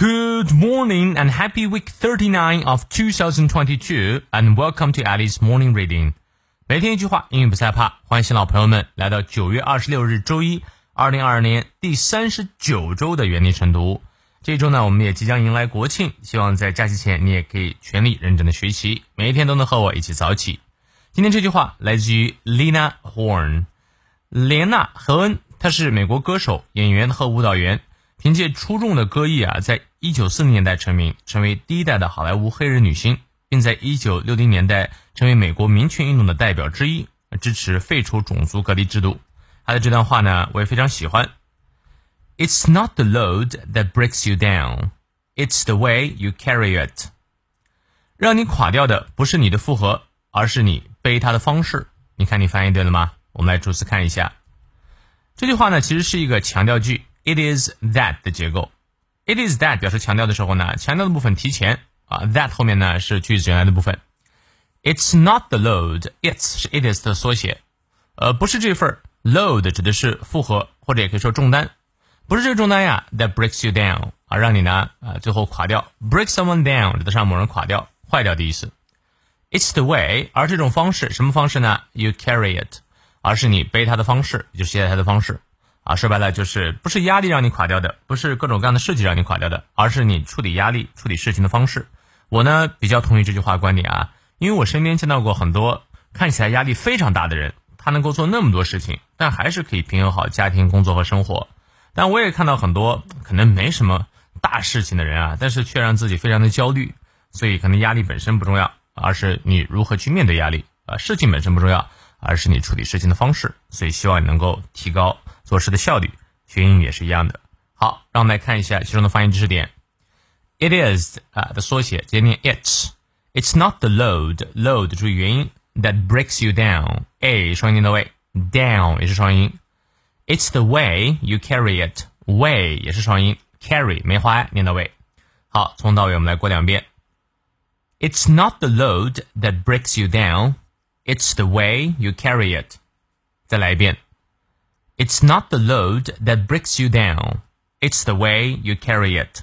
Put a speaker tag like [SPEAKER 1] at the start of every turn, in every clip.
[SPEAKER 1] Good morning and happy week 39 of 2022 and welcome to Alice Morning Reading。每天一句话，英语不害怕。欢迎新老朋友们来到九月二十六日周一，二零二二年第三十九周的原地晨读。这一周呢，我们也即将迎来国庆，希望在假期前你也可以全力认真的学习，每一天都能和我一起早起。今天这句话来自于 Lena Horne，莲娜·何恩，她是美国歌手、演员和舞蹈员。凭借出众的歌艺啊，在一九四零年代成名，成为第一代的好莱坞黑人女星，并在一九六零年代成为美国民权运动的代表之一，支持废除种族隔离制度。她的这段话呢，我也非常喜欢。It's not the load that breaks you down, it's the way you carry it。让你垮掉的不是你的负荷，而是你背它的方式。你看，你翻译对了吗？我们来逐词看一下。这句话呢，其实是一个强调句。It is that 的结构，It is that 表示强调的时候呢，强调的部分提前啊，that 后面呢是句子原来的部分。It's not the load，It's 是 It is 的缩写，呃，不是这份 load 指的是负荷或者也可以说重担，不是这个重担呀，that breaks you down 啊，让你呢啊最后垮掉，break someone down 指的是让某人垮掉、坏掉的意思。It's the way，而这种方式什么方式呢？You carry it，而是你背它的方式，就是携带它的方式。啊，说白了就是不是压力让你垮掉的，不是各种各样的事情让你垮掉的，而是你处理压力、处理事情的方式。我呢比较同意这句话观点啊，因为我身边见到过很多看起来压力非常大的人，他能够做那么多事情，但还是可以平衡好家庭、工作和生活。但我也看到很多可能没什么大事情的人啊，但是却让自己非常的焦虑。所以可能压力本身不重要，而是你如何去面对压力啊。事情本身不重要，而是你处理事情的方式。所以希望你能够提高。做事的效率，学英语也是一样的。好，让我们来看一下其中的发音知识点。It is 啊的缩写，直接念 it。It's not the load，load 注意元音，that breaks you down。a 双音念到位，down 也是双音。It's the way you carry it，way 也是双音，carry 没花念到位。好，从到尾我们来过两遍。It's not the load that breaks you down，it's the way you carry it。再来一遍。 It's not the load that breaks you down, it's the way you carry it.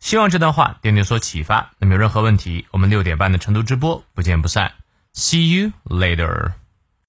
[SPEAKER 1] 希望这段话对你有所启发。那么有任何问题，我们六点半的成都直播不见不散。See you later.